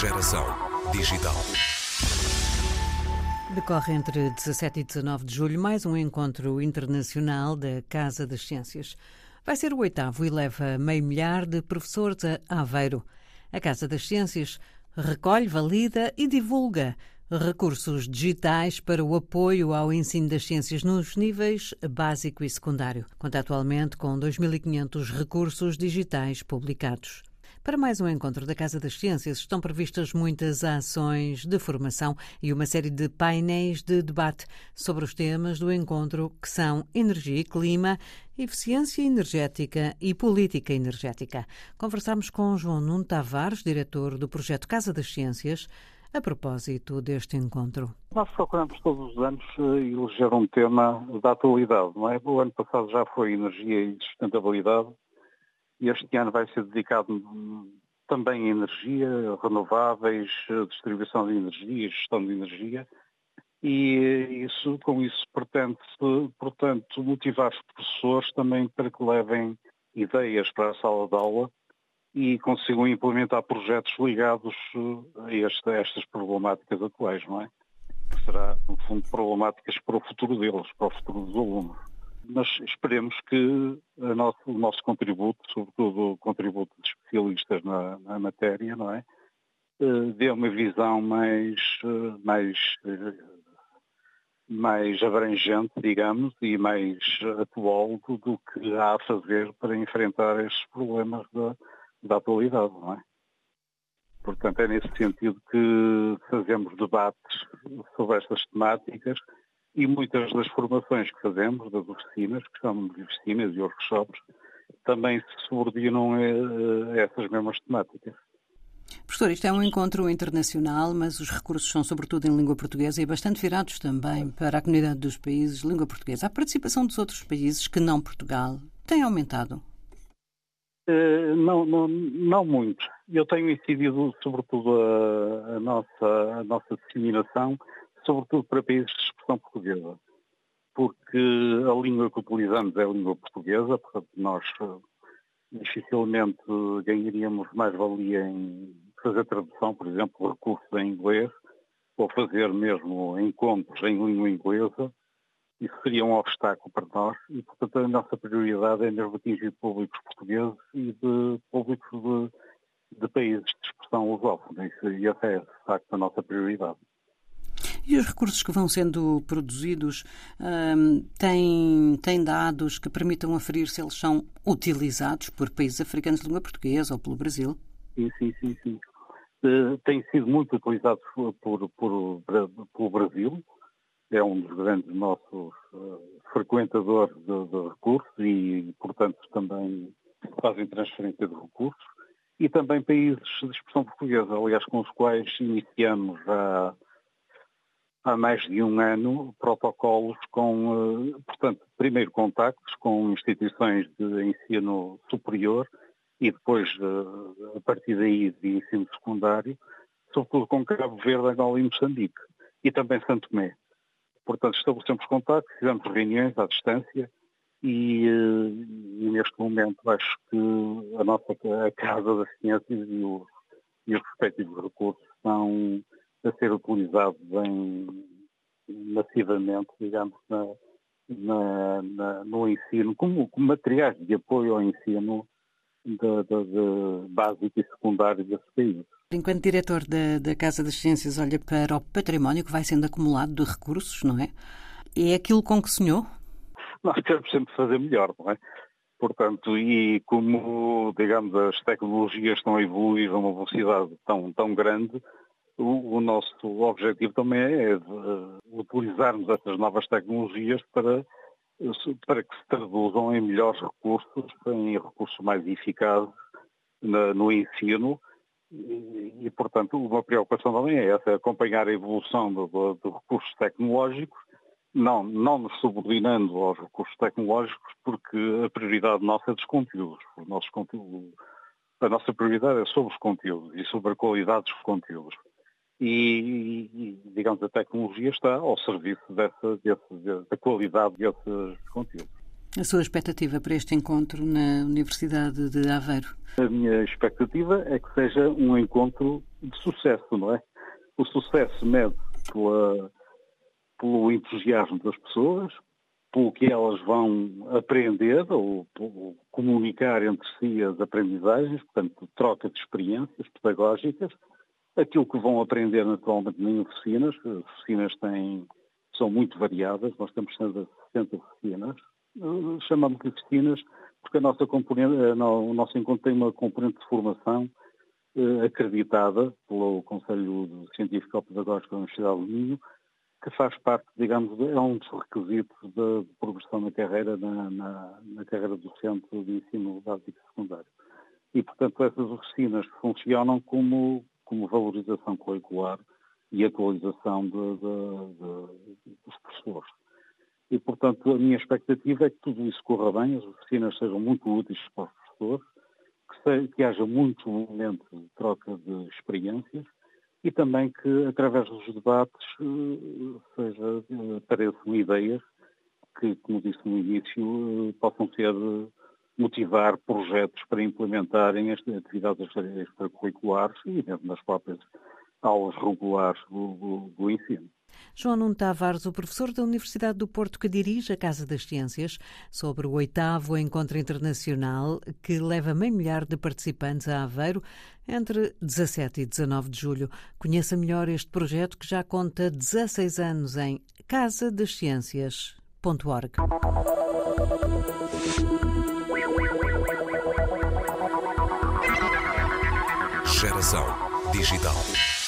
Geração Digital. Decorre entre 17 e 19 de julho mais um encontro internacional da Casa das Ciências. Vai ser o oitavo e leva meio milhar de professores a Aveiro. A Casa das Ciências recolhe, valida e divulga recursos digitais para o apoio ao ensino das ciências nos níveis básico e secundário. Conta atualmente com 2.500 recursos digitais publicados. Para mais um encontro da Casa das Ciências estão previstas muitas ações de formação e uma série de painéis de debate sobre os temas do encontro que são energia e clima, eficiência energética e política energética. Conversamos com João Nuno Tavares, diretor do projeto Casa das Ciências, a propósito deste encontro. Nós procuramos todos os anos eh, eleger um tema da atualidade, não é? O ano passado já foi energia e sustentabilidade este ano vai ser dedicado também a energia, renováveis, distribuição de energia, gestão de energia. E isso, com isso pretende-se, portanto, motivar os professores também para que levem ideias para a sala de aula e consigam implementar projetos ligados a, a estas problemáticas atuais, não é? Que será, no fundo, problemáticas para o futuro deles, para o futuro dos alunos mas esperemos que nosso, o nosso contributo, sobretudo o contributo de especialistas na, na matéria, não é? Eh, dê uma visão mais, eh, mais, eh, mais abrangente, digamos, e mais atual do, do, que há a fazer para enfrentar estes problemas da, da atualidade, não é? Portanto, é nesse sentido que fazemos debates sobre estas temáticas e muitas das formações que fazemos, das oficinas, que chamamos de oficinas e workshops, também se subordinam a, a essas mesmas temáticas. Professor, isto é um encontro internacional, mas os recursos são sobretudo em língua portuguesa e bastante virados também para a comunidade dos países de língua portuguesa. A participação dos outros países, que não Portugal, tem aumentado? Uh, não, não, não muito. Eu tenho incidido, sobretudo, a, a, nossa, a nossa disseminação sobretudo para países de expressão portuguesa, porque a língua que utilizamos é a língua portuguesa, portanto nós eh, dificilmente ganharíamos mais valia em fazer tradução, por exemplo, recursos em inglês, ou fazer mesmo encontros em língua inglesa, isso seria um obstáculo para nós e, portanto, a nossa prioridade é mesmo atingir públicos portugueses e de públicos de, de países de expressão lusófona. E essa é, de facto, a nossa prioridade. E os recursos que vão sendo produzidos um, têm, têm dados que permitam aferir se eles são utilizados por países africanos de língua portuguesa ou pelo Brasil? Sim, sim, sim. sim. Uh, têm sido muito utilizados por, por, por, pelo Brasil. É um dos grandes nossos uh, frequentadores de, de recursos e, portanto, também fazem transferência de recursos. E também países de expressão portuguesa, aliás, com os quais iniciamos a há mais de um ano protocolos com, eh, portanto, primeiro contactos com instituições de ensino superior e depois, eh, a partir daí, de ensino secundário, sobretudo com Cabo Verde, Angola e Moçambique, e também Santo Tomé. Portanto, estabelecemos contactos, fizemos reuniões à distância e, eh, e, neste momento acho que a nossa a Casa das Ciências e os, e os respectivos recursos são a ser utilizado bem massivamente, digamos, na, na, na, no ensino, como, como, materiais de apoio ao ensino de, de, de básico e secundário desse país. Enquanto diretor da, da Casa das Ciências olha para o património que vai sendo acumulado de recursos, não é? É aquilo com que sonhou? Nós queremos sempre fazer melhor, não é? Portanto, e como, digamos, as tecnologias estão a evoluir a uma velocidade tão, tão grande, o, o nosso objetivo também é de, utilizarmos essas novas tecnologias para, para que se traduzam em melhores recursos, em recursos mais eficazes na, no ensino e, e, portanto, uma preocupação também é essa, é acompanhar a evolução dos do, do recursos tecnológicos, não, não nos subordinando aos recursos tecnológicos, porque a prioridade nossa é dos conteúdos. Os nossos conteúdos a nossa prioridade é sobre os conteúdos e sobre a qualidade dos conteúdos e, e, digamos, a tecnologia está ao serviço dessa, desse, da qualidade desses conteúdos. A sua expectativa para este encontro na Universidade de Aveiro? A minha expectativa é que seja um encontro de sucesso, não é? O sucesso mede pela, pelo entusiasmo das pessoas, pelo que elas vão aprender ou, ou comunicar entre si as aprendizagens, portanto, troca de experiências pedagógicas, aquilo que vão aprender naturalmente em oficinas, as oficinas têm, são muito variadas, nós temos 60 oficinas, chamamos de oficinas porque a nossa componente, o nosso encontro tem uma componente de formação eh, acreditada pelo Conselho Científico Pedagógico da Universidade do Minho, que faz parte, digamos, é um dos requisitos de, progressão na carreira, na, na, na carreira docente de ensino básico e secundário. E, portanto, essas oficinas funcionam como, como valorização curricular e atualização de, de, dos professores. E, portanto, a minha expectativa é que tudo isso corra bem, as oficinas sejam muito úteis para os professores, que, que haja muito momento de troca de experiências e também que, através dos debates, eh, seja, eh, apareçam ideias que, como disse no início, eh, possam ser motivar projetos para implementarem as atividades extracurriculares e mesmo nas próprias aulas regulares do, do, do ensino. João Nuno Tavares, o professor da Universidade do Porto que dirige a Casa das Ciências, sobre o oitavo encontro internacional que leva meio milhar de participantes a Aveiro entre 17 e 19 de julho. Conheça melhor este projeto que já conta 16 anos em casadasciências.org. Geração Digital.